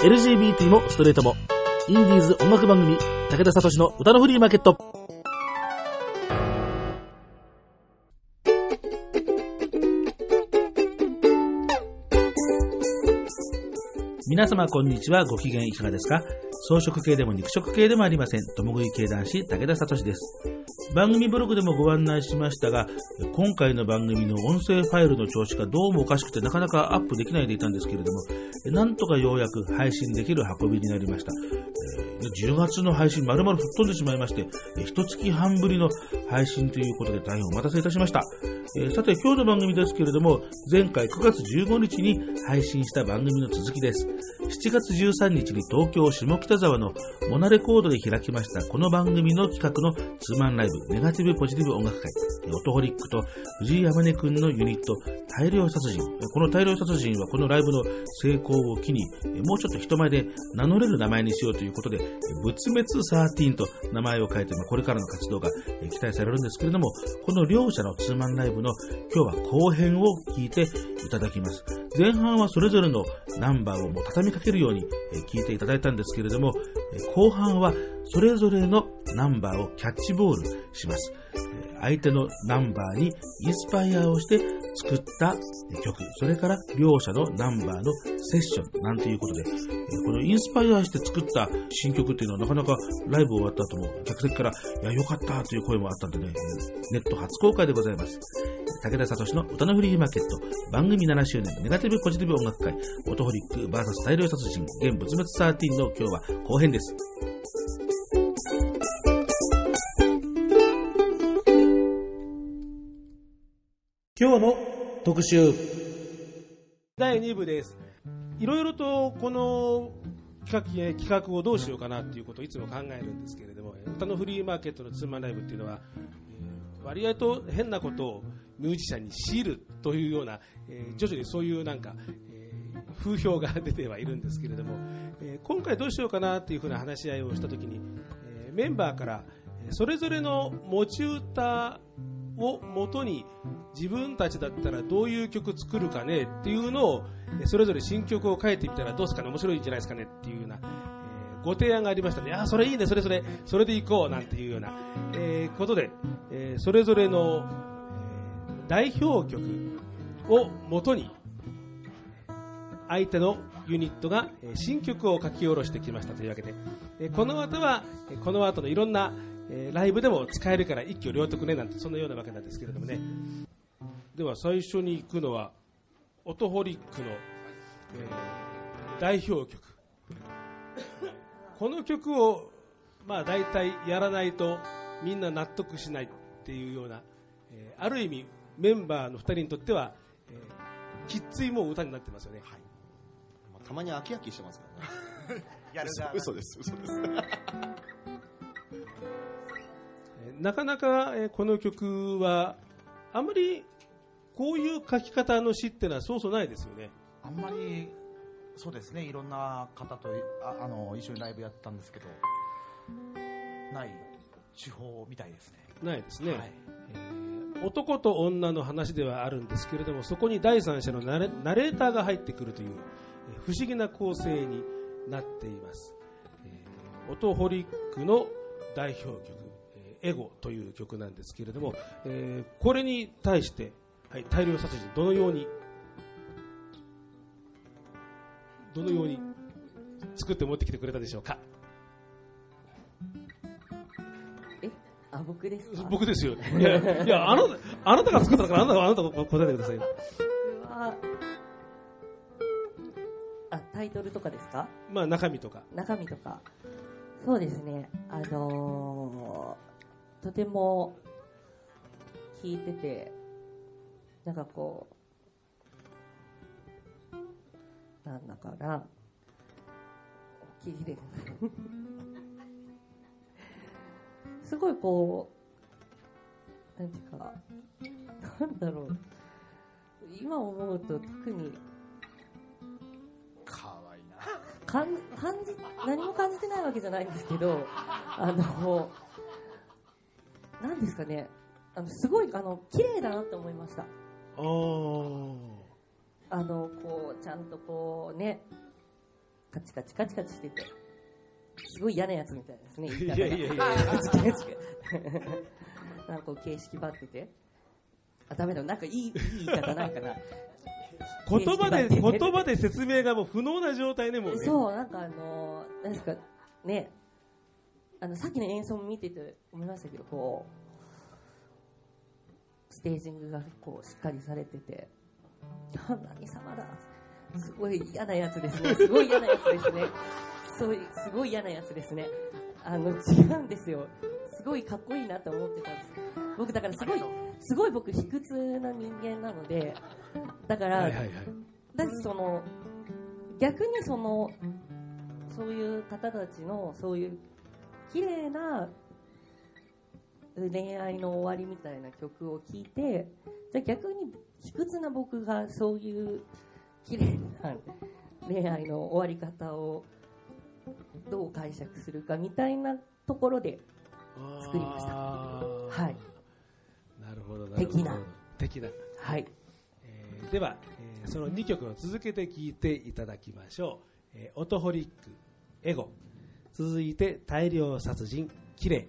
LGBT もストレートも。インディーズ音楽番組、武田聡の歌のフリーマーケット。皆様こんにちは。ご機嫌いかがですか？装飾系でも肉食系でもありません。共食い系男子、武田聡です。番組ブログでもご案内しましたが、今回の番組の音声ファイルの調子がどうもおかしくてなかなかアップできないでいたんですけれども、なんとかようやく配信できる運びになりました。10月の配信丸々吹っ飛んでしまいまして、一月半ぶりの配信ということで大変お待たせいたしました。えさて今日の番組ですけれども、前回9月15日に配信した番組の続きです。7月13日に東京下北沢のモナレコードで開きましたこの番組の企画のツーマンライブ、ネガティブポジティブ音楽会、オトホリックと藤井山根くんのユニット、大量殺人。この大量殺人はこのライブの成功を機に、もうちょっと人前で名乗れる名前にしようということで、仏滅13と名前を変えて、これからの活動が期待されるんですけれども、この両者のツーマンライブの今日は後編を聞いていただきます。前半はそれぞれのナンバーをもう畳みかけるように聞いていただいたんですけれども、後半はそれぞれのナンバーをキャッチボールします。相手のナンバーにインスパイアをして作った曲、それから両者のナンバーのセッションなんていうことで、このインスパイアして作った新曲っていうのはなかなかライブ終わった後も客席から、いや、よかったという声もあったんでね、ネット初公開でございます。武田聡の歌のフリーマーケット、番組7周年ネガティブポジティブ音楽会、オトホリック VS 大量殺人、現仏滅13の今日は後編です。今日の特集。第2部です。いろいろとこの企画企画をどうしようかなっていうことをいつも考えるんですけれども歌のフリーマーケットのツーマンライブっていうのはえ割合と変なことをミュージシャンに強いるというような、えー、徐々にそういうなんか、えー、風評が出てはいるんですけれども、えー、今回どうしようかなというふうな話し合いをしたときに、えメンバーからそれぞれの持ち歌を元に自分たちだったらどういう曲作るかねっていうのをそれぞれ新曲を書いてみたらどうすかね面白いんじゃないですかねっていうような、えー、ご提案がありましたのであそれいいねそれそれそれでいこうなんていうような、えー、ことで、えー、それぞれの、えー、代表曲を元に相手のユニットが新曲を書き下ろしてきましたというわけで。この後はこの後のいろんなえー、ライブでも使えるから一挙両得ねなんてそんなようなわけなんですけれどもね。では最初に行くのはオトホリックの、えー、代表曲。この曲をまあ大体やらないとみんな納得しないっていうような、えー、ある意味メンバーの2人にとっては、えー、きっついもう歌になってますよね、はい、まあ、たまに飽き飽きしてますからね。やる嘘です嘘です なかなかこの曲はあんまりこういう書き方の詩っていうのはそうそうないですよね。あんまりそうですね。いろんな方とああの一緒にライブやったんですけどない手法みたいですね。ないですね、はい、えー、男と女の話ではあるんですけれどもそこに第三者のナレナレーターが入ってくるという、えー、不思議な構成になっています、えー、オトホリックの代表曲エゴという曲なんですけれども、えー、これに対して、はい、大量殺人どのようにどのように作って持ってきてくれたでしょうか？えあ僕ですか？僕ですよいやいやあなたあなたが作ったからあなたあなたが答えてくださいあタイトルとかですか？まあ中身とか。中身とか。そうですね。あのーとても聞いててなんかこうなんだかな聞いて すごいこうなんていうかなんだろう。今思うと特にかわいいな。感じ何も感じてないわけじゃないんですけどあのなんですかね。あのすごいあの綺麗だなって思いました。あのこうちゃんとこうねカチカチカチカチしててすごい嫌なやつみたいですねいやいやいやいや。なんかこう形式ばってて。あダメだ。なんかいいいい言い方ないかな。言葉で、言葉で説明がもう不能な状態ね、もうね。そうなんかあのーなんですかねあのさっきの演奏も見てて思いましたけどこうステージングがこうしっかりされててあ何様だすごい嫌なやつですね。すごい嫌なやつですね。そうすごい嫌なやつですね。あの違うんですよ。すごいかっこいいなと思ってたんです。僕だからすごいすごい僕卑屈な人間なのでだから、はいはいはい。だしその逆にそのそういう方たちのそういう綺麗な恋愛の終わりみたいな曲を聴いてじゃあ逆に卑屈な僕がそういう綺麗な恋愛の終わり方をどう解釈するかみたいなところで作りましたはいなるほど、なるほど。的な。的な。はいえーでは、えーその2曲を続けて聴いていただきましょう。えーオトホリック、エゴ。続いて、大量殺人、綺麗。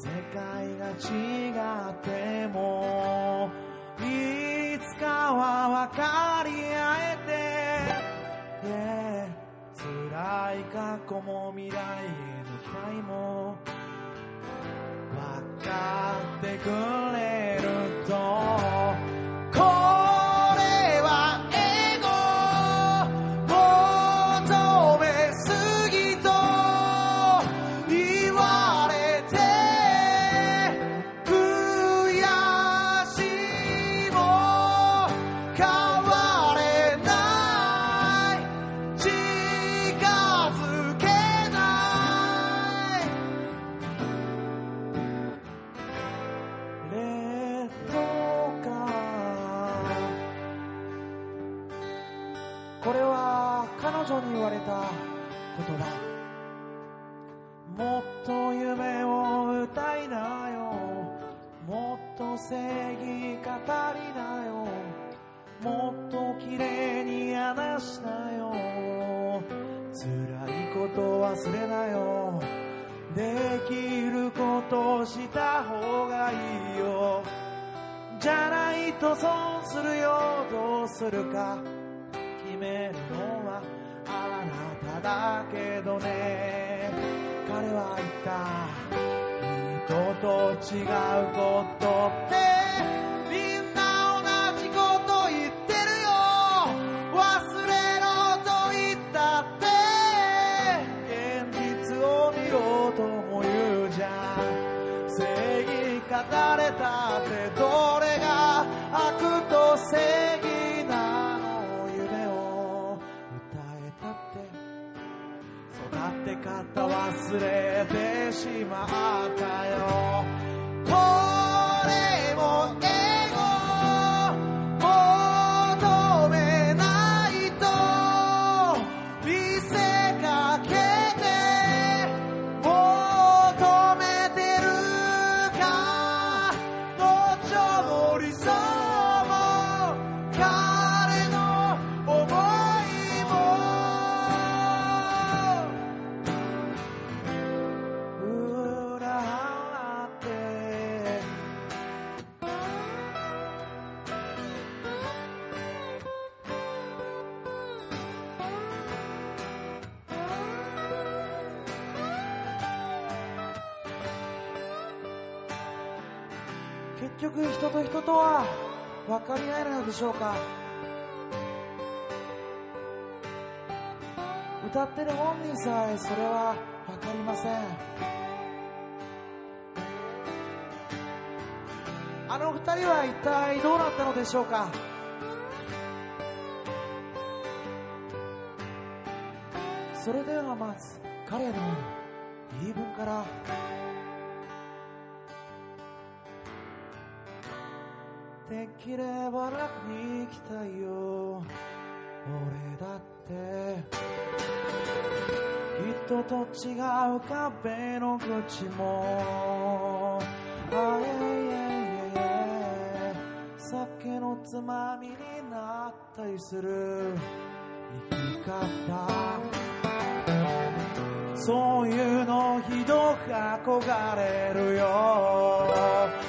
世界が違ってもいつかは分かり合えて、Yeah 辛い過去も未来への期待も分かってくれ。忘れなよ。できることした方がいいよ。じゃないと損するよ。どうするか。決めるのはあなただけどね。彼は言った。人と違うことってって育て方忘れてしまったよ。これもことは分かり合えるのでしょうか？歌ってる本人さえそれは分かりません。あの二人は一体どうなったのでしょうか？それではまず彼の言い分からできれば楽に生きたいよ。俺だって。人と違う壁の口も。あいええ。酒のつまみになったりする。生き方。そういうのひどく憧れるよ。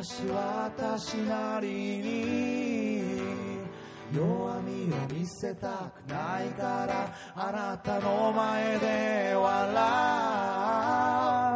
私私なりに弱みを見せたくないからあなたの前で笑う。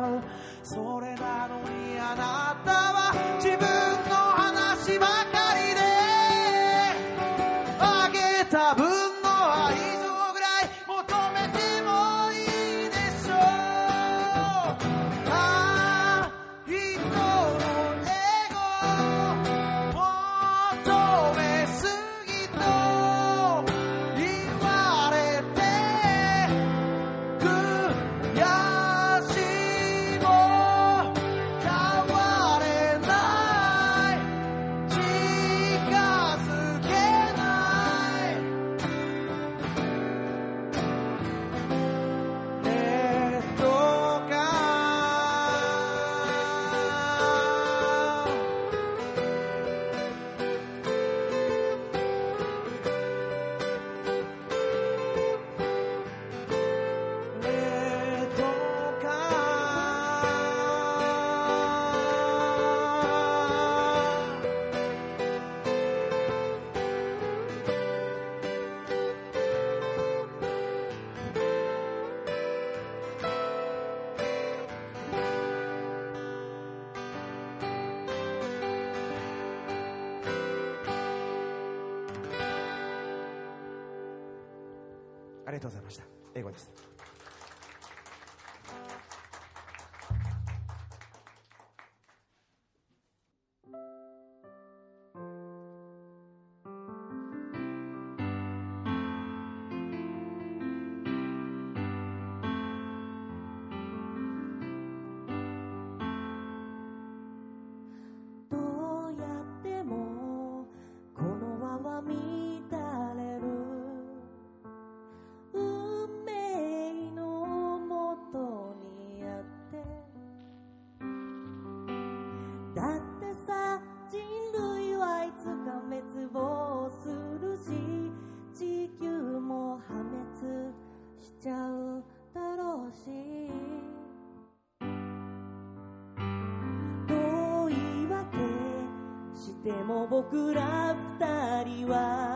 僕ら二人は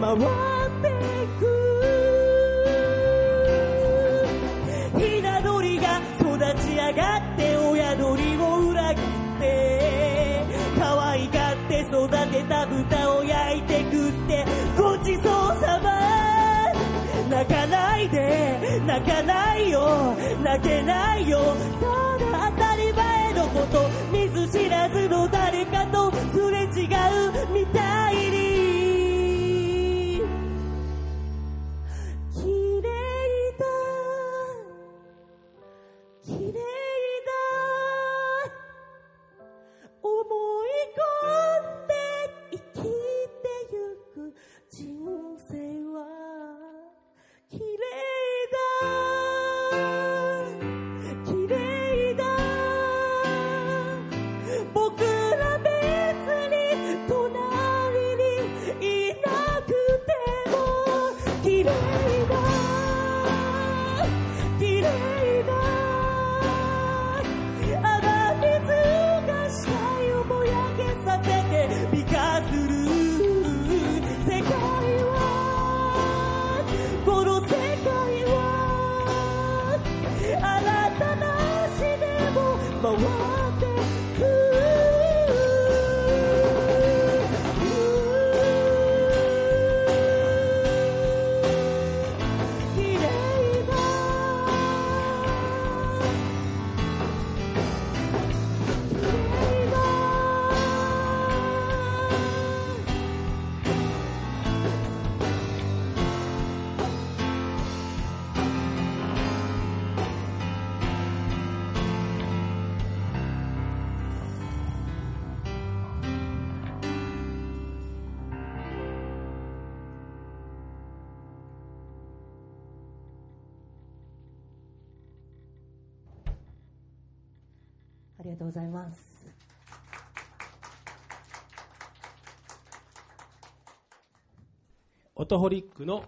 回ってくひな鳥が育ち上がって親鳥を裏切って可愛がって育てた豚を焼いて食ってごちそうさま。泣かないで泣かないよ。泣けないよ。ただ当たり前のこと見ず知らずの誰かとすれ違うみたい。りがとうございます。オトホリックの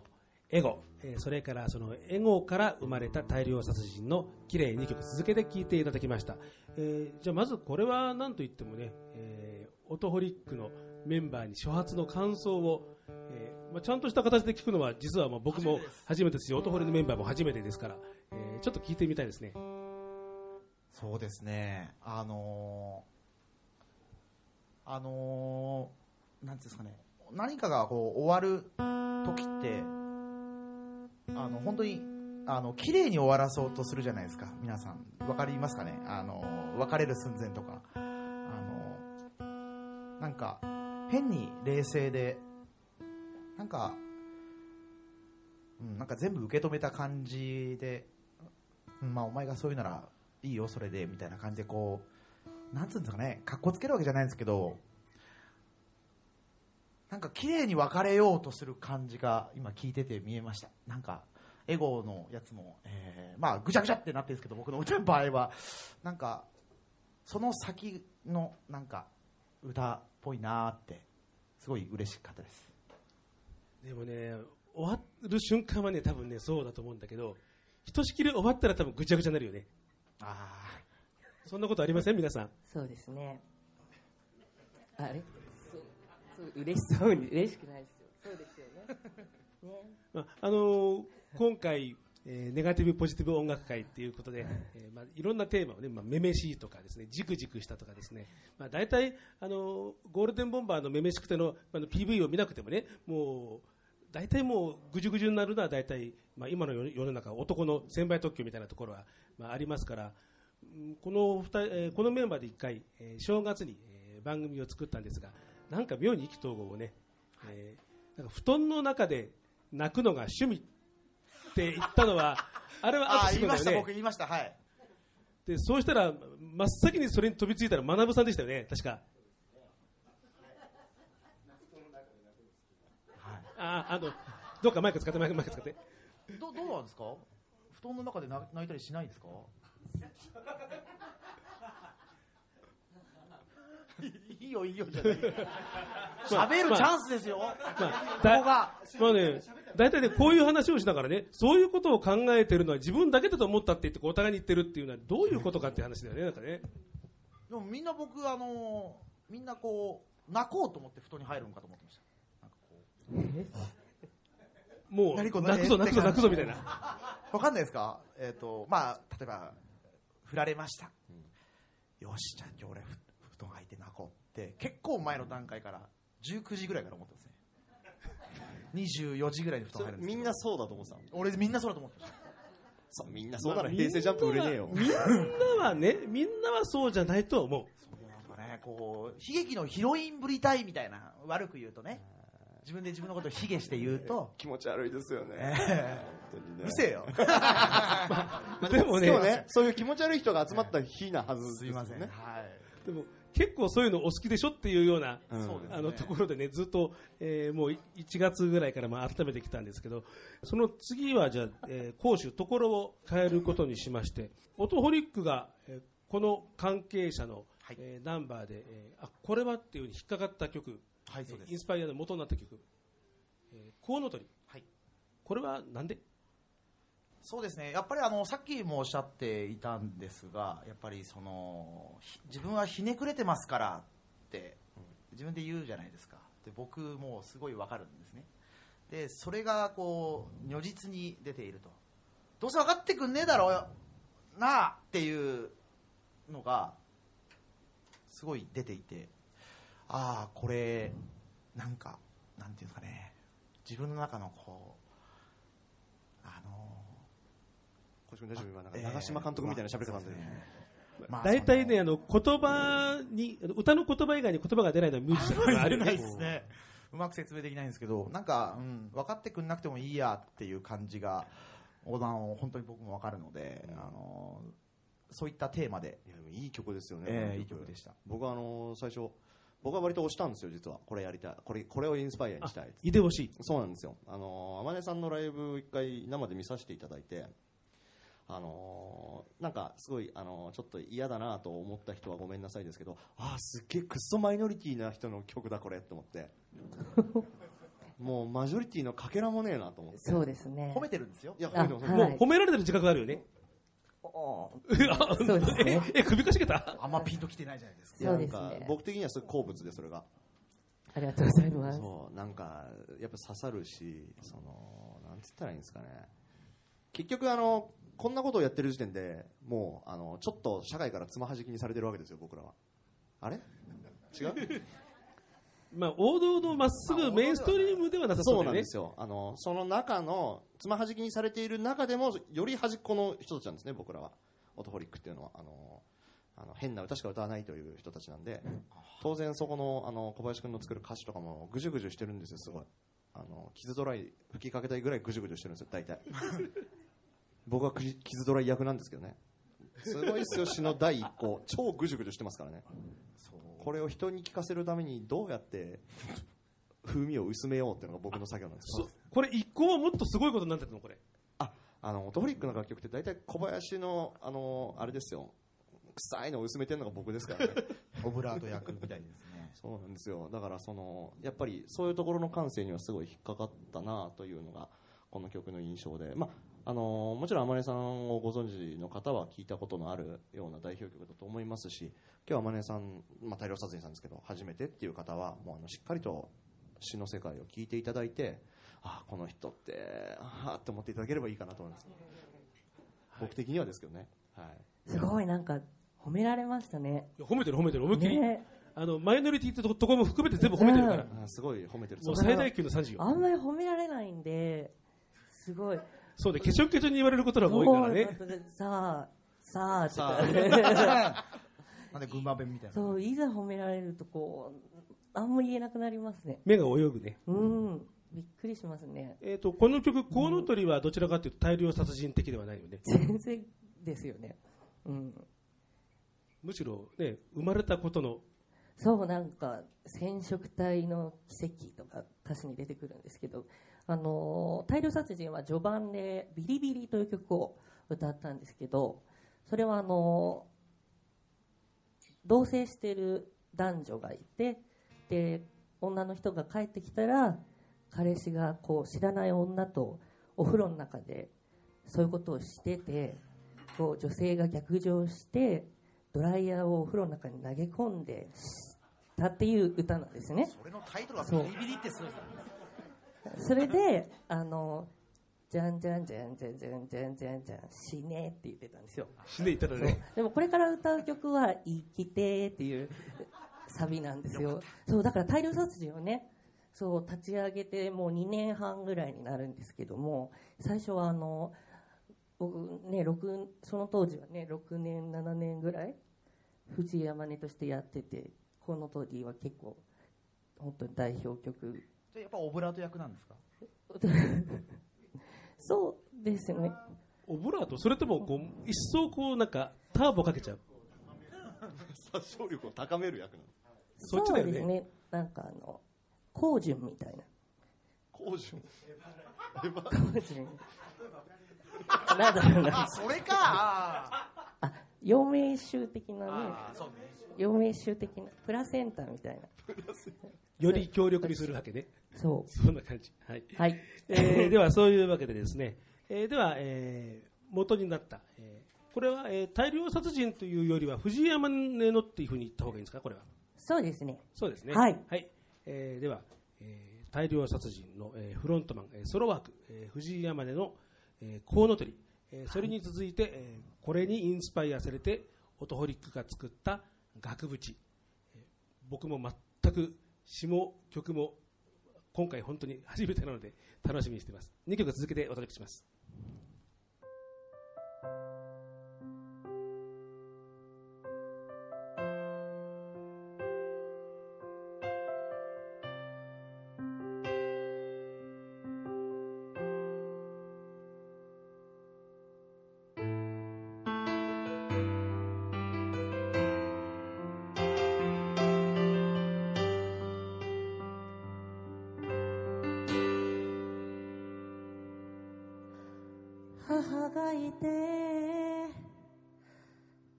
エゴ、えーそれからそのエゴから生まれた大量殺人の綺麗2曲続けて聴いていただきました。えーじゃあまずこれは何と言ってもね、えーオトホリックのメンバーに初発の感想を、えーまあ、ちゃんとした形で聞くのは実はまあ僕も初めてですし、オトホリのメンバーも初めてですから、えーちょっと聞いてみたいですね。そうですね、あのーあのーなんていうんですかね、何かがこう終わる時って、あの本当にあの綺麗に終わらそうとするじゃないですか、皆さん、わかりますかね、あの別れる寸前とか、あのなんか変に冷静で、なんか、うん、なんか全部受け止めた感じで、まあ、お前がそういうならいいよ、それでみたいな感じでこう、なんつうんですかね、かっこつけるわけじゃないんですけど、なんか綺麗に別れようとする感じが今聞いてて見えました。なんか、エゴのやつも、えーまあ、ぐちゃぐちゃってなってるんですけど、僕の歌の場合は、なんか、その先の、なんか、歌っぽいなって、すごい嬉しかったです。でもね、終わる瞬間はね、多分ね、そうだと思うんだけど、ひとしきり終わったら多分ぐちゃぐちゃになるよね。あそんなことありません？皆さん。そうですね。あれ？そう、そう、嬉しそうに、嬉しくないですよ。そうですよね。ね。まああのー今回、えーネガティブポジティブ音楽会っていうことで、えーまあ、いろんなテーマをね、まあ、めめしいとかですね、じくじくしたとかですね、まあ、大体、あのーゴールデンボンバーのめめしくてのあの PV を見なくてもね、もう、大体もうぐじゅぐじゅになるのは大体、まあ、今の世世の中、男の専売特許みたいなところは、まあ、ありますから、うんこのこのメンバーで一回、えー正月に、えー番組を作ったんですが、なんか妙に意気投合をね、えーなんか布団の中で泣くのが趣味って言ったのは、あれは淳君だよ言いました、僕ね。言いました、はい。で、そうしたら、真っ先にそれに飛びついたら、学さんでしたよね、確か。あー、あの、どうかマイク使って、マイクマイク使って。どどうなんですか？布団の中で泣泣いたりしないんですか？いいよいいよじゃない。喋るチャンスですよ、まあ、ここが。まあね、大体ね、こういう話をしながらね、そういうことを考えてるのは自分だけだと思ったって言って、お互いに言ってるっていうのはどういうことかっていう話だよね、なんかね。でもみんな僕あのみんなこう泣こうと思って布団に入るのかと思ってました。なんかこうもう何これ泣くぞ泣くぞ泣くぞみたいな。わかんないですか？えっ、と、まあ、例えば、振られました。よし、じゃあ今日俺、ふ布団履いて泣こうって、結構前の段階から、19時ぐらいから思ってますね。24時ぐらいに布団入るんですみんなそうだと思ってたの？俺みんなそうだと思ってた。そうみんなそうなら平成ジャンプ売れねえよ。みんなはねみんなはそうじゃないと思う。そうなんかね。こう悲劇のヒロインぶりたいみたいな悪く言うとね自分で自分のことを卑下して言うと、気持ち悪いですよね。うるせえよ でもねそういう気持ち悪い人が集まった日なはずですすいません、よねはい。でも結構そういうのお好きでしょっていうような、うん。そうですね。あのところでねずっと、えーもう1月ぐらいからまあ改めてきたんですけどその次はじゃあ、えー講師ところを変えることにしましてオトホリックが、えーこの関係者の、はい。えーナンバーで、えーあこれはっていうふうに引っかかった曲、はいそうです。インスパイアの元になった曲「えーコウノトリ」はい。これはなんで？そうですね。やっぱりあのさっきもおっしゃっていたんですがやっぱりそのひ自分はひねくれてますからって自分で言うじゃないですか。で僕もうすごいわかるんですね。でそれがこう如実に出ていると。どうせ分かってくんねえだろうよなあっていうのがすごい出ていてああこれなんかなんていうんですかね。自分の中のこうあの小島大丈夫？今なんか長嶋監督みたいな喋り方なんで、まあ大体ねあの言葉に歌の言葉以外に言葉が出ないのはミュージシャンがあるよないねですね。うまく説明できないんですけど、なんか、うん、分かってくんなくてもいいやっていう感じが、横断を本当に僕も分かるので、あのそういったテーマで、いいい曲ですよね、えーいい曲でした。僕はあのー最初僕は割と押したんですよ実は。これやりたい。これこれをインスパイアにしたいいでほしい。そうなんですよ。あのー天音さんのライブ一回生で見させていただいてあのーなんかすごい、あのーちょっと嫌だなと思った人はごめんなさいですけどあーすっげえクッソマイノリティな人の曲だこれと思って。もうマジョリティのかけらもねえなと思って。そうですね。褒めてるんですよ。いやあ褒めてます。もうはい。褒められてる自覚があるよね。あそうですね。ええ首かしげた？あんまピンときてないじゃないですか。そうですなんかね僕的にはすごい好物でそれが。ありがとうございますそうなんかやっぱ刺さるしそのなんつったらいいんですかね。結局あのこんなことをやってる時点でもうあのちょっと社会からつまはじきにされてるわけですよ僕らは。あれ？違う？まあ王道のまっすぐメインストリームではなさそうなんですよ。あのその中のつまはじきにされている中でもより端っこの人たちなんですね僕らは。オトホリックっていうのは。あのあの変な歌しか歌わないという人たちなんで。当然そこのあの小林君の作る歌詞とかもぐじゅぐじゅしてるんですよすごい。あの傷ドライ吹きかけたいぐらいぐじゅぐじゅしてるんですよ大体。僕は傷ドライ役なんですけどね。すごいっすよ詩の第一項超ぐじゅぐじゅしてますからね。これを人に聞かせるためにどうやって 風味を薄めようっていうのが僕の作業なんですよ。そこれ一個はもっとすごいことになってるのこれ。ああのオトフリックの楽曲って大体小林のあのあれですよ。臭いのを薄めてるのが僕ですからね。オブラート役みたいですね。そうなんですよ。だからそのやっぱりそういうところの感性にはすごい引っかかったなというのがこの曲の印象で、まあ、あのもちろん天音さんをご存知の方は聞いたことのあるような代表曲だと思いますし今日は天音さん、まあ、大量殺人さんですけど初めてっていう方はもうあのしっかりと詩の世界を聞いていただいてああこの人ってああって思っていただければいいかなと思います、僕的にはですけどね、はい、すごいなんか褒められましたね。褒めてる褒めてる思いっきり、ね。あのマイノリティってところも含めて全部褒めてるから、あすごい褒めてる。もう最大級の賛辞よ。あんまり褒められないんですごいそうでケチョンケチョンに言われることが多いからね。さあさあとさかあ。なんで群馬弁みたいな。そういざ褒められるとこうあんま言えなくなりますね。目が泳ぐね。うん。びっくりしますね。えー、とこの曲「コウノトリ」はどちらかというと大量殺人的ではないよね。全然ですよね。うん。むしろね生まれたことの。そうなんか染色体の奇跡とか歌詞に出てくるんですけどあの大量殺人は序盤で「ビリビリ」という曲を歌ったんですけどそれはあの同棲している男女がいてで女の人が帰ってきたら彼氏がこう知らない女とお風呂の中でそういうことをしててこう女性が逆上してドライヤーをお風呂の中に投げ込んでしたっていう歌なんですね。それのタイトルはビリビリってすごいですねそれであのじゃんじゃんじゃんじゃんじゃんじゃんじゃんじゃん死ねって言ってたんですよ。死んでいったらね。でもこれから歌う曲は「生きて」っていうサビなんですよ。そうだから大量殺人をねそう立ち上げてもう2年半ぐらいになるんですけども最初はあの僕ね6その当時はね6年7年ぐらい藤井山根としてやっててこの当時は結構本当に代表曲じゃあやっぱオブラート役なんですか？そうですね。オブラートそれともこう一層こうなんかターボかけちゃう。殺傷力を高める役なの？そっちだよね。うですねなんかあの高順みたいな。工順高順なんだろうな。あ それか。ああ陽明酒的なね。あそうね陽明酒的なプラセンタみたいな。より強力にするわけね。そそんな感じ。はい。うはい。えーではそういうわけでですね、えーでは、えー元になった、えーこれは、えー大量殺人というよりは藤山根のっていうふうに言った方がいいんですか？これは。そうですね。そうですね。はい。えーでは、えー大量殺人の、えーフロントマン、えーソロワーク、えー藤井山根の、えーコウノトリ、えーそれに続いて、えーこれにインスパイアされてオトホリックが作った額縁、え僕も全く詞も曲も今回本当に初めてなので楽しみにしています。2曲続けてお届けします。母がいて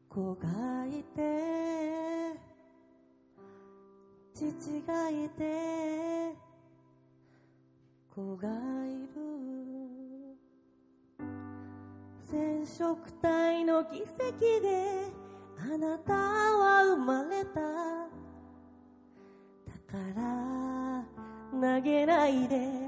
子がいて父がいて子がいる。染色体の奇跡であなたは生まれただから投げないで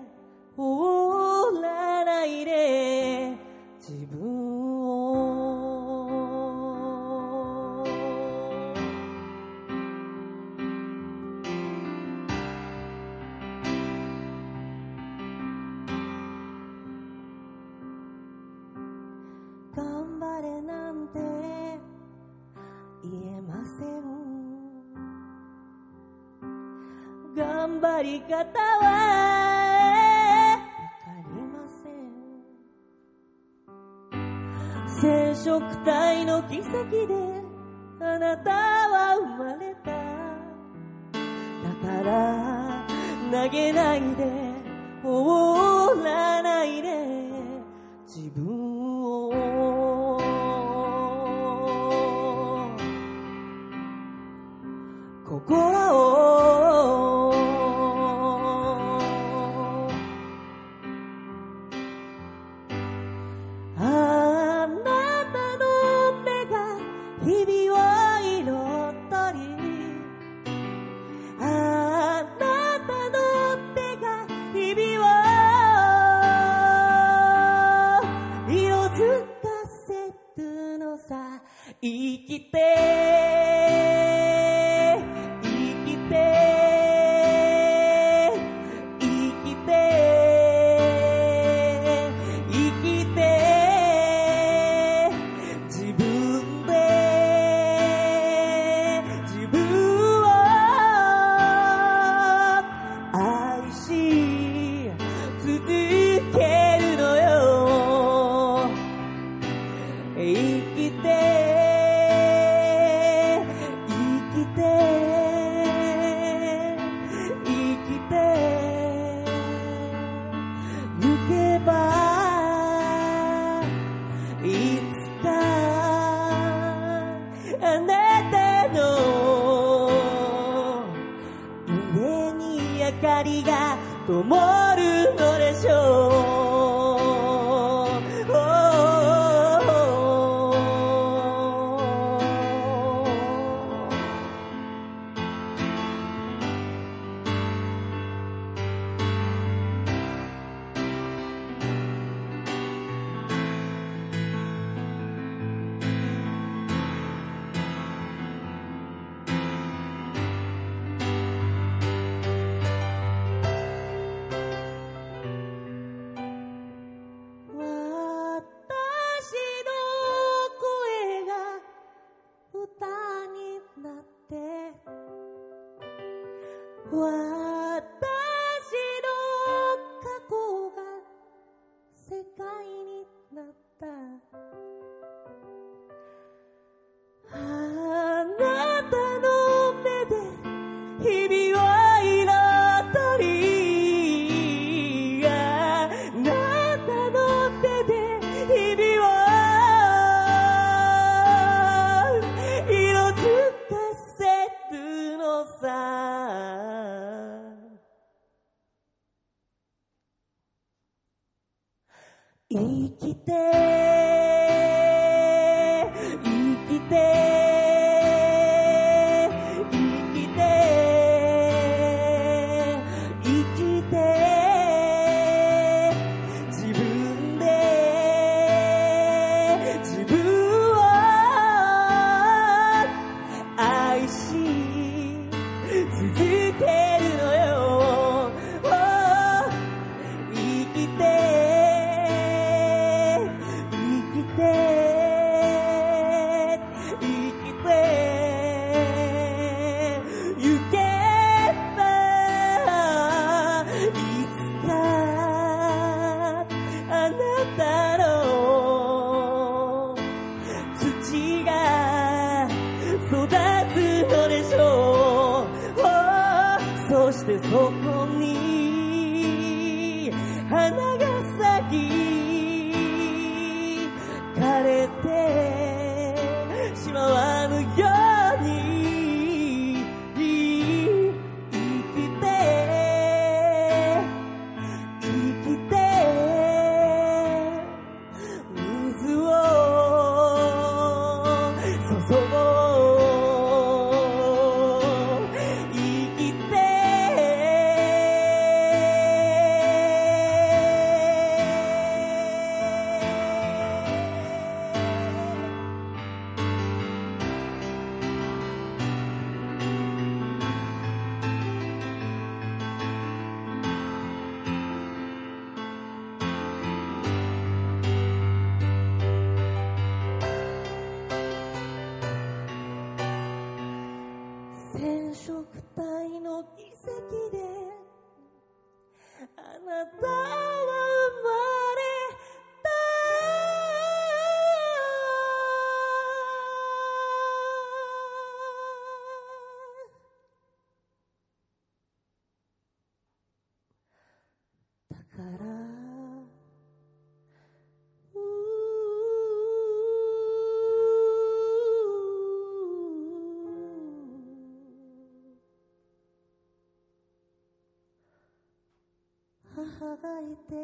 母がいて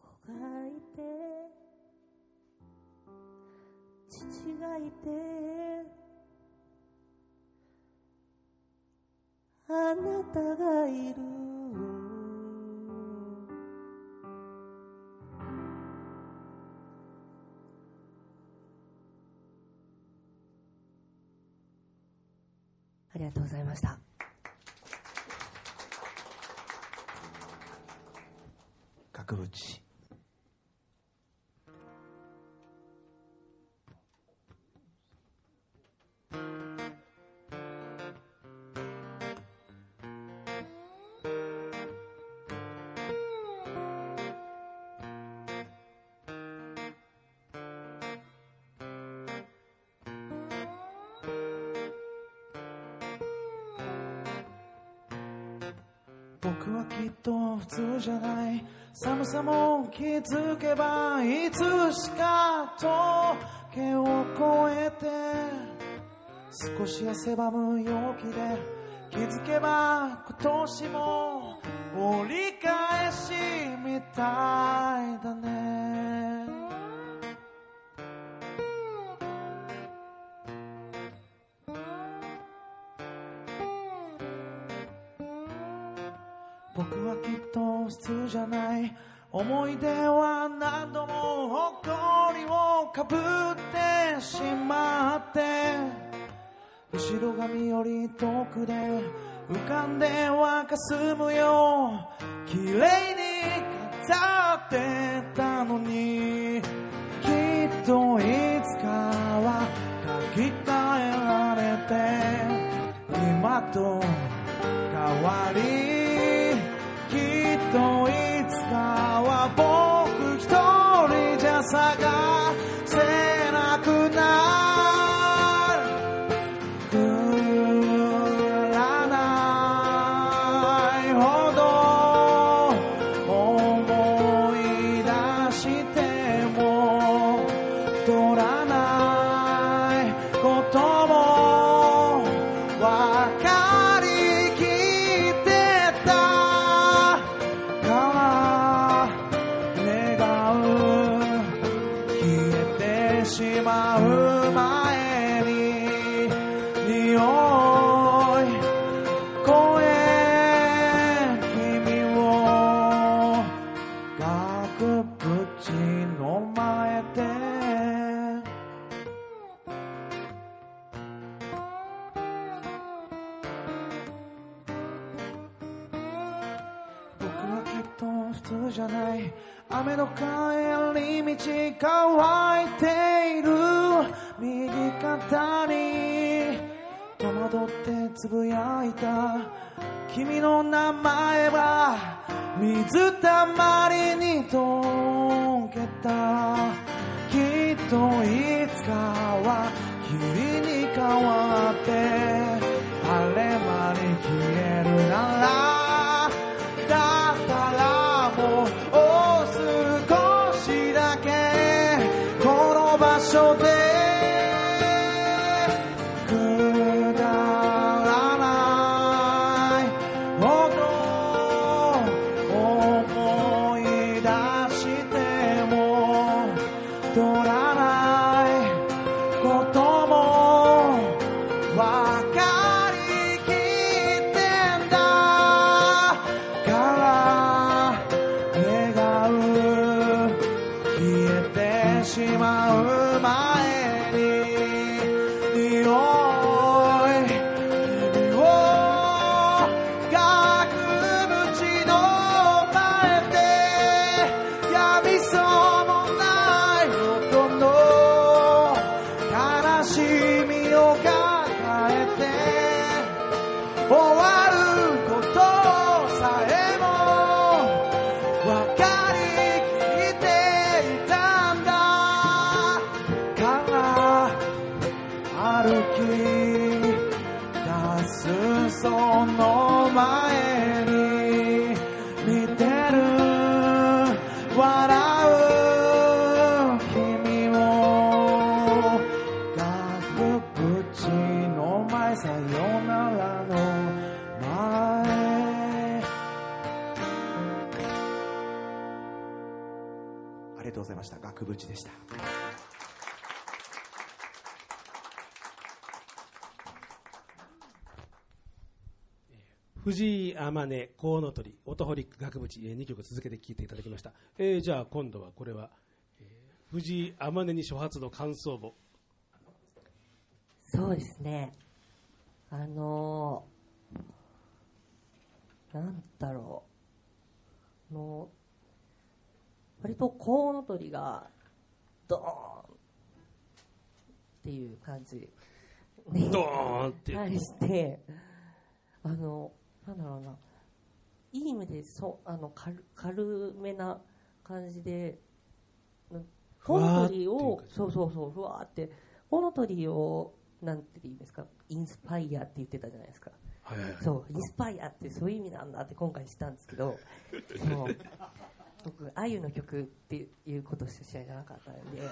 子がいて父がいてあなたがいる。ありがとうございました。額縁僕はきっと普通じゃない。寒さも気づけばいつしか時を越えて。少し汗ばむ陽気で。気づけば今年も折り返しみたいだね。僕はきっと普通じゃない思い出は何度も誇りをかぶってしまって後ろ髪より遠くで浮かんではかすむよ綺麗に飾ってたのにきっといつかは書き換えられて馬と変わりっとい普通じゃない。雨の帰り道乾いている。右肩に戸惑ってつぶやいた。君の名前は水たまりに溶けた。きっといつかは霧に変わっての前さよならの前ありがとうございました額縁でした藤井天音、コウノトリ、オトホリック、額縁、え2曲続けて聴いていただきました。えーじゃあ今度はこれは、えー藤井天音に初発の感想を。そうですね。あのー、なんだろう。もう、割とコウノトリが、ドーンっていう感じ。ねドーンって。対して、あの、なんだろうな、いい意味でそうあの軽軽めな感じで、うんコウノトリをそうそうそう、ふわーって、コウノトリを、なんて言うんですか、インスパイアって言ってたじゃないですか。はいはいはい。そう、インスパイアってそういう意味なんだって今回知ったんですけど、そう僕、あゆの曲っていうことしか知らなかったんで、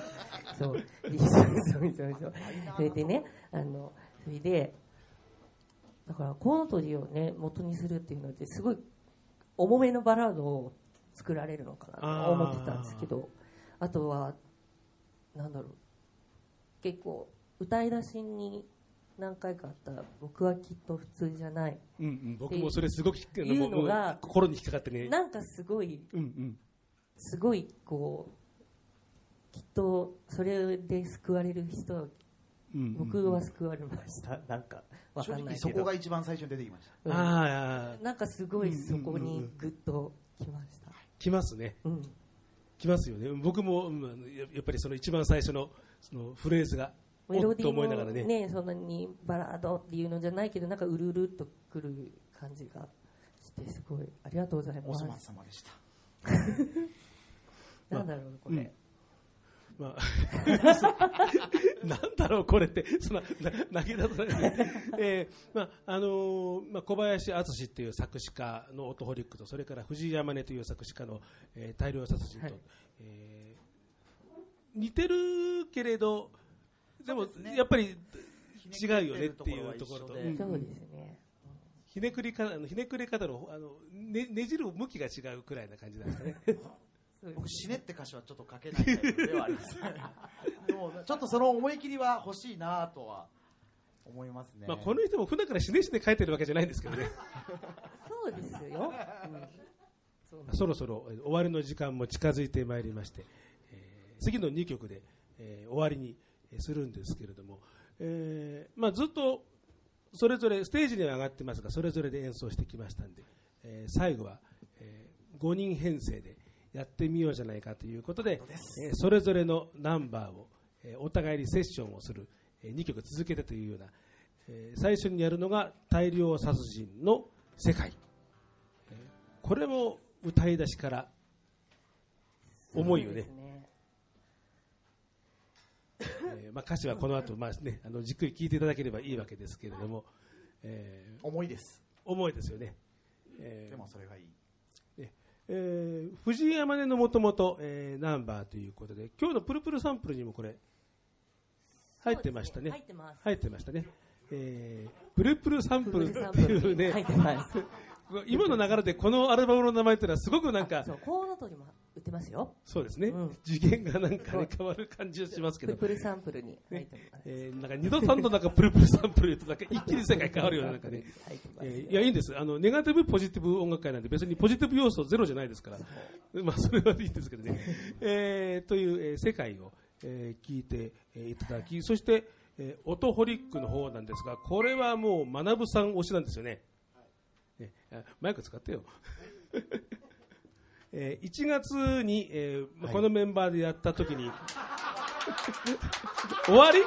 そう、そうそうそう。それでね、あの、それで、だから、コウノトリをね、元にするっていうのって、すごい重めのバラードを作られるのかなと思ってたんですけど、あとは、なんだろう、結構、歌い出しに何回かあった、僕はきっと普通じゃない。うんうん、僕もそれすごく引っかいうのが心に引っかかってね。なんかすごい、うんうん。すごいこうきっとそれで救われる人は僕は救われました、なんかわかんないけどそこが一番最初に出てきましたうんああ、なんかすごいそこにグッときました、来ますね。うん来ますよね。僕も、やっぱりその一番最初のそのフレーズがメロディーもね、そんなにバラードっていうのじゃないけど、なんかうるうるっとくる感じがして、すごい、ありがとうございます。お粗末様でした。なんだろう、これ。まあ、なんだろう、これって、そん。な、な投げ出さないで、えーまああのーまあ、小林敦っていう作詞家のオトホリックと、それから藤井山根という作詞家の、えー大量殺人と、はい。えー似てるけれど、でも、やっぱり違うよねっていうところと、そうですね。ひねくりかあのひねくれ方のあの、ね、ねじる向きが違うくらいな感じなんですかね。僕、死ねって歌詞はちょっと書けないタイプではあります。でも、ちょっとその思い切りは欲しいなとは思いますね。まあ、この人も普段から死ね死ね書いてるわけじゃないんですけどね。そうですよ。うんそろそろえー終わりの時間も近づいてまいりまして、えー次の2曲で、えー終わりにえーするんですけれども、えーまあ、ずっとそれぞれステージには上がってますがそれぞれで演奏してきましたんで、えー最後は、え5人編成でやってみようじゃないかということで、えーそれぞれのナンバーを、えーお互いにセッションをする、え2曲続けてというような、えー最初にやるのが大量殺人の世界。えーこれも歌い出しから重いよねそうです。ねえーまあ、歌詞はこの後、まあね、あのじっくり聴いていただければいいわけですけれども、え重いです。ー重いですよね。えーでもそれがいい。えー藤井山根のもともとナンバーということで、今日のプルプルサンプルにもこれ、入ってましたね。入ってます。入ってましたね。えープルプルサンプルっていうね、入ってます。今の流れでこのアルバムの名前っていうのはすごくなんかそう、コウノトリも売ってますよ。そうですね、うん。次元がなんかね変わる感じがしますけど。プ ルプルサンプルに入ってます。えーなんか二度三度なんかプルプルサンプルとなんか一気に世界変わるようななんかね。えーいやいいんです。あのネガティブポジティブ音楽会なんで別にポジティブ要素ゼロじゃないですから。まあそれはいいんですけどね、えーという、えー世界を、えー聞いて、えーいただきそして、えーオトホリックの方なんですがこれはもう学さん推しなんですよね。ね。あマイク使ってよえー1月に、えーこのメンバーでやった時に 終わり？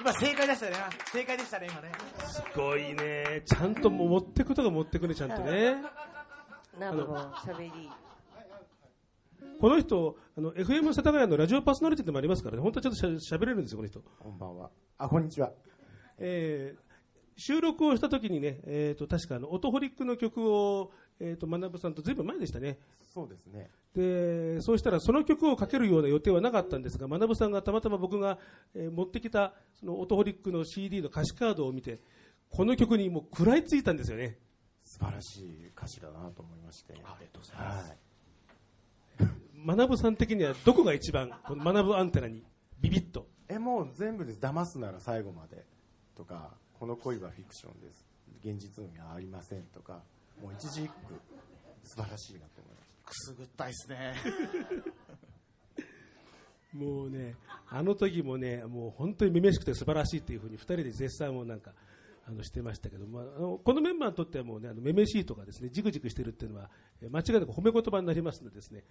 今正解でしたね。正解でしたね、今ね。すごいね。ちゃんともう持ってくとか持ってくね、ちゃんとね。なんかもう喋り。この人、あの、FM 世田谷のラジオパーソナリティでもありますからね、本当はちょっとしゃ喋れるんですよ、この人。こんばんは。あ、こんにちは。えー収録をした時にね、えーと、確かあの、オトホリックの曲を、えーと、学さんとずいぶん前でしたね。そうですね。で、そうしたらその曲をかけるような予定はなかったんですが、学さんがたまたま僕が、えー持ってきた、そのオトホリックの CD の歌詞カードを見て、この曲にもう食らいついたんですよね。素晴らしい歌詞だなと思いまして。ありがとうございます。はい。学さん的にはどこが一番この学ぶアンテナにビビッとえ、もう全部です。騙すなら最後まで。とか、この恋はフィクションです。現実にはありません。とか、もう一字一句、素晴らしいなと思いましくすぐったいですね。もうねあの時もねもう本当にめめしくて素晴らしいっていうふうに2人で絶賛をなんかあのしてましたけど、まあ、あのこのメンバーにとってはもうねあのめめしいとかですねジクジクしてるっていうのはえー間違いなく褒め言葉になりますのでですね、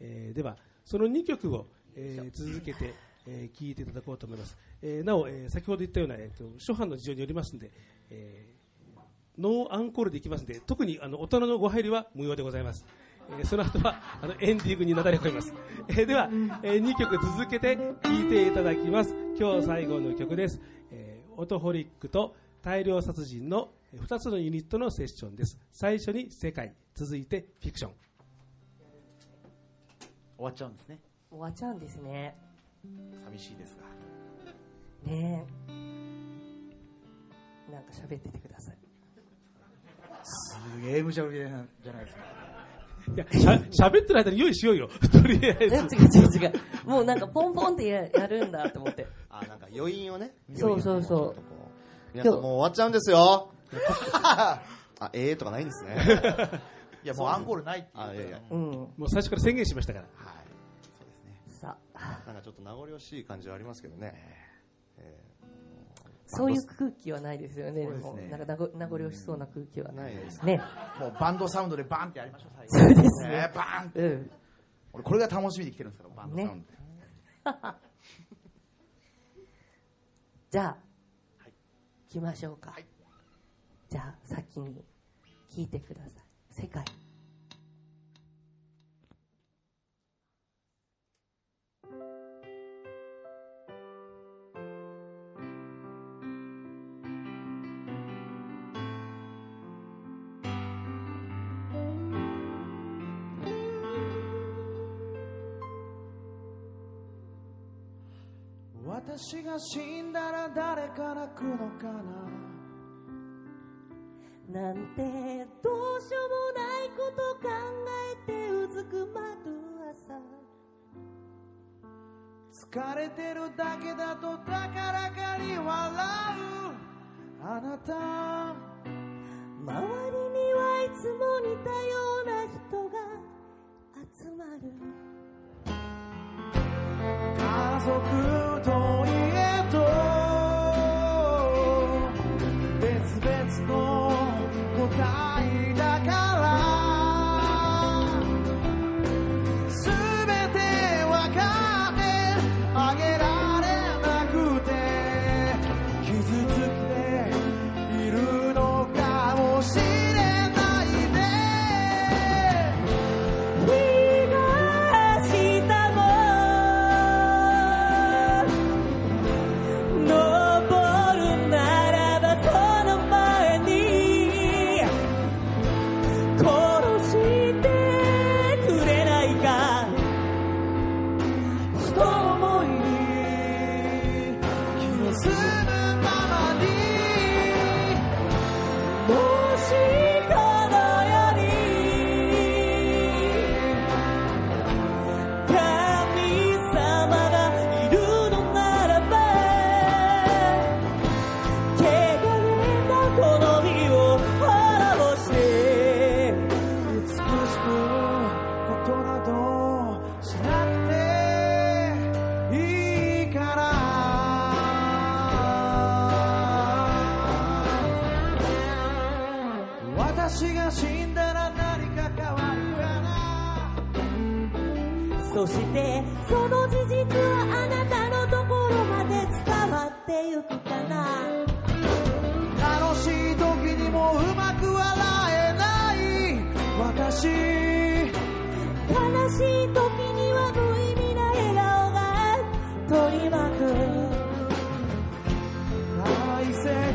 えーではその2曲を、えー続けて、えー聴いていただこうと思います、えーなお、えー先ほど言ったような、えーと初版の事情によりますので、えーノーアンコールでいきますので特にあの大人のご配慮は無用でございます、えーその後はあのエンディングになだれ込みます、えーでは、え2曲続けて聴いていただきます今日最後の曲です、えーオトホリックと大量殺人の2つのユニットのセッションです最初に世界続いてフィクション終わっちゃうんですね。終わっちゃうんですね。寂しいですが。ねえ。なんか喋っててください。すげえ無茶ぶりじゃないですか。いやしゃ喋ってる間に用意しようよ。とりあええず。違う違う違う。もうなんかポンポンってややるんだと思って。あなんか余韻をね。そうそうそう。余韻をちょっとこう。皆さんもう終わっちゃうんですよ。あええとかないんですね。いや、もうアンコールないっていう。あいやいや。うん。もう最初から宣言しましたから。はい。そうですね。さあ、なんかちょっと名残惜しい感じはありますけどね、えそういう空気はないですよね、でも、なんか名残惜しそうな空気はないですね。もうバンドサウンドでバンってやりましょう、最後。そうですね、バーンって、うん、俺、これが楽しみで来てるんですから、バンドサウンドで。ね、じゃあ、はい、行きましょうか。はい、じゃあ、先に聞いてください。世界。私が死んだら誰か泣くのかな？なんてどうしようもないこと考えてうずくまる朝。疲れてるだけだと高らかに笑う。あなた。周りにはいつも似たような人が集まる。家族といえ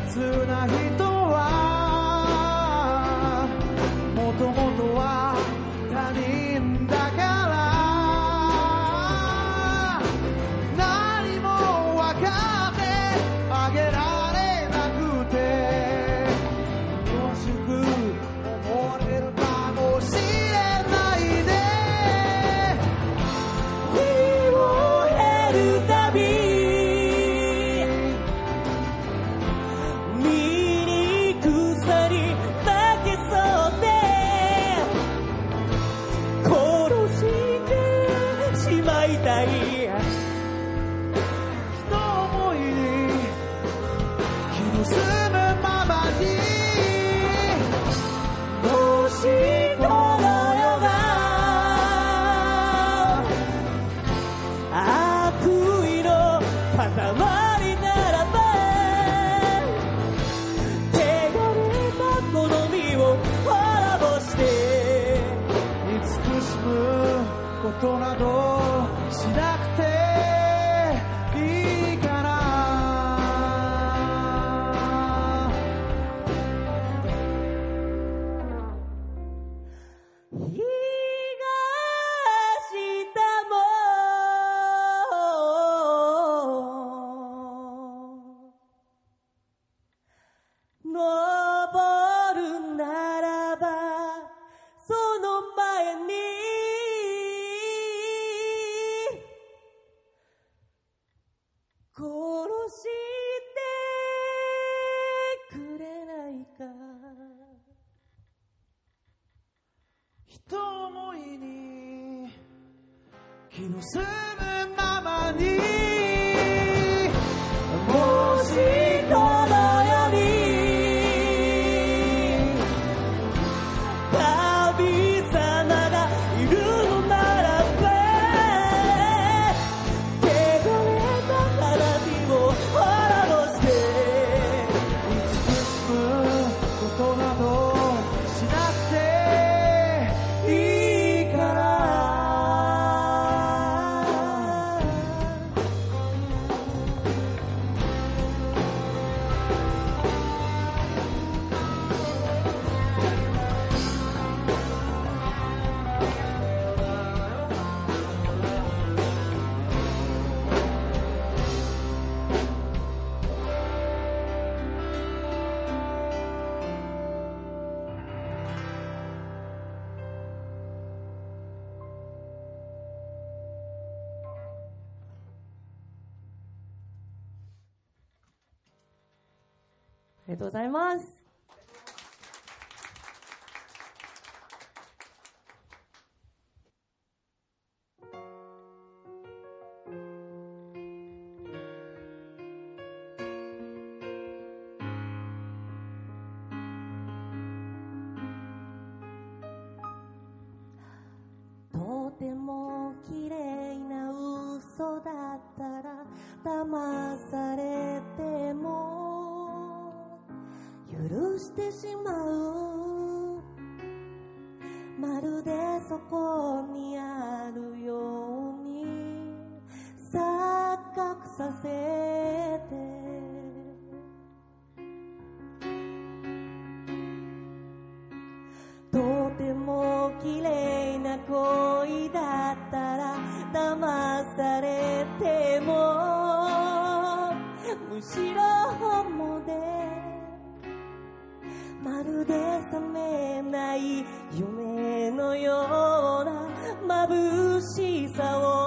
切な人ございます。だったら騙されてもむしろ本物でまるで覚めない夢のような眩しさを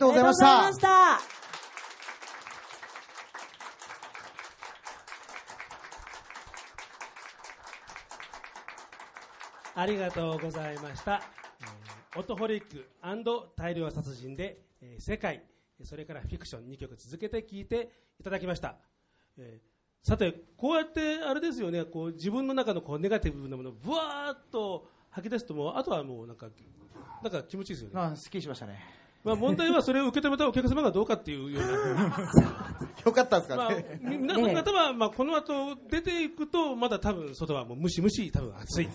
とうございましたありがとうございました。ありがとうございました。えーオトホリック大量殺人で、えー世界、それからフィクション2曲続けて聴いていただきました。えーさて、こうやってあれですよね、こう自分の中のこうネガティブなものをぶわーっと吐き出すともう、あとはもうなんか、なんか気持ちいいですよね。あすっきりしましたね。まあ問題はそれを受け止めたお客様がどうかっていうような。よかったですまあかね。、み皆さん方は、まあ、この後出ていくと、まだ多分外はもうムシムシ、多分暑い。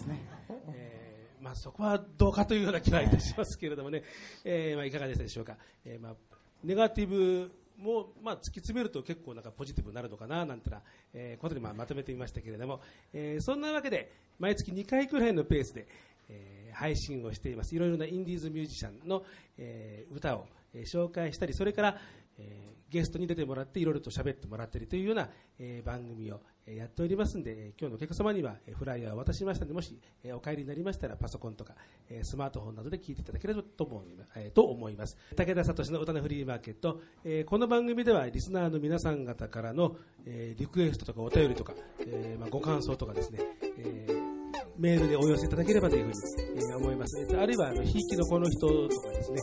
えーまあ、そこはどうかというような気はいたしますけれどもね、えーまあ、いかがでしたでしょうか。えーまあ、ネガティブも、まあ、突き詰めると結構なんかポジティブになるのかななんてな、えーことでまあまとめてみましたけれども、えーそんなわけで、毎月2回くらいのペースで、えー配信をしています。いろいろなインディーズミュージシャンの、えー歌を、えー紹介したり、それから、えーゲストに出てもらっていろいろと喋ってもらったりというような、えー番組を、えやっておりますんで、今日のお客様には、えフライヤーを渡しましたので、もし、えーお帰りになりましたらパソコンとか、えースマートフォンなどで聞いていただければと思います。えーと思います。武田聡の歌のフリーマーケット、えーこの番組ではリスナーの皆さん方からの、えーリクエストとかお便りとか、えーまあ、ご感想とかですね、えーメールでお寄せいただければというふうに、え思います。えっとあるいは、あの、ひいきのこの人とかですね、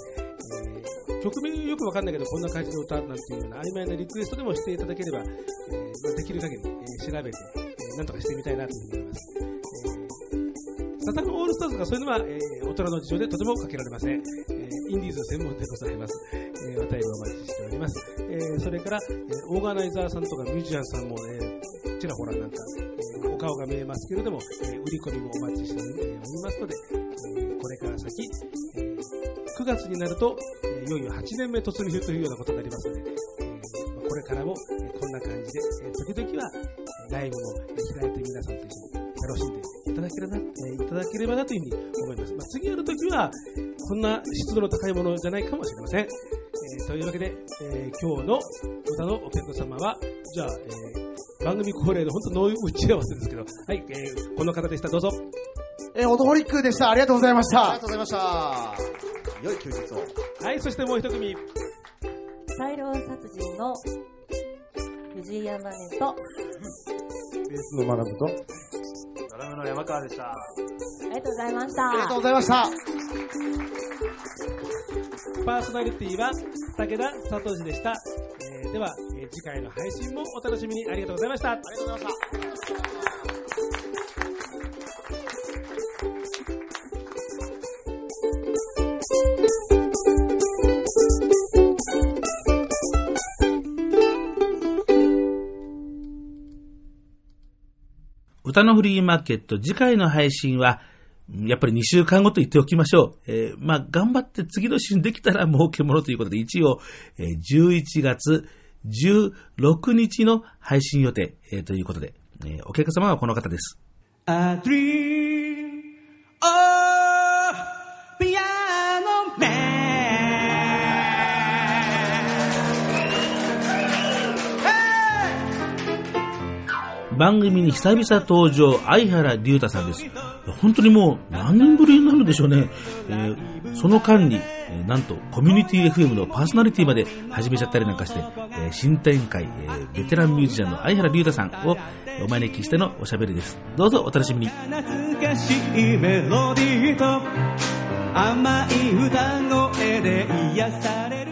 えー曲名よくわかんないけど、こんな感じの歌なんていうような曖昧なリクエストでもしていただければ、えまあ、できる限り、え調べて、えーなんとかしてみたいなというふうに思います。えーサザンオールスターズがそういうのは、えー大人の事情でとてもかけられません。えーインディーズの専門でございます。えー、お便りをお待ちしております。えーそれから、えーオーガナイザーさんとかミュージシャンさんも、えーちらほらなんか、えお顔が見えますけれども、え売り込みもお待ちしておりますので、えこれから先、え9月になると、えいよいよ8年目突入というようなことになりますので、えこれからも、えこんな感じで、え時々はライブも開いて皆さんと一緒に楽しんでいただければな、えいただければなというふうに思います。まあ、次やるときは、こんな湿度の高いものじゃないかもしれません。というわけで、えー今日の歌のお客様は、じゃあ、えー番組恒例の本当の打ち合わせですけど、はい、えーこの方でした。どうぞ。えー、オトホリックでした。ありがとうございましたありがとう。ございました。良い休日を。はい、そしてもう一組。大量殺人の藤井山根と、ベースの学ぶとドラムの山川でした。ありがとうございました。ありがとうございました。パーソナリティは武田聡でした。では、えー次回の配信もお楽しみにありがとうございました。ありがとうございました。歌のフリーマーケット、次回の配信は、やっぱり2週間後と言っておきましょう。えーまあ、頑張って次の週にできたら儲けものということで、一応、えー11月16日の配信予定、えーということで、えーお客様はこの方です。A dream of piano man 番組に久々登場、相原龍太さんです。本当にもう何年ぶりになるんでしょうね。えーその間に、えなんとコミュニティ FM のパーソナリティまで始めちゃったりなんかして、えー新展開、えベテランミュージシャンの相原龍太さんをお招きしてのおしゃべりです。どうぞお楽しみに。懐かしいメロディーと甘い歌声で癒される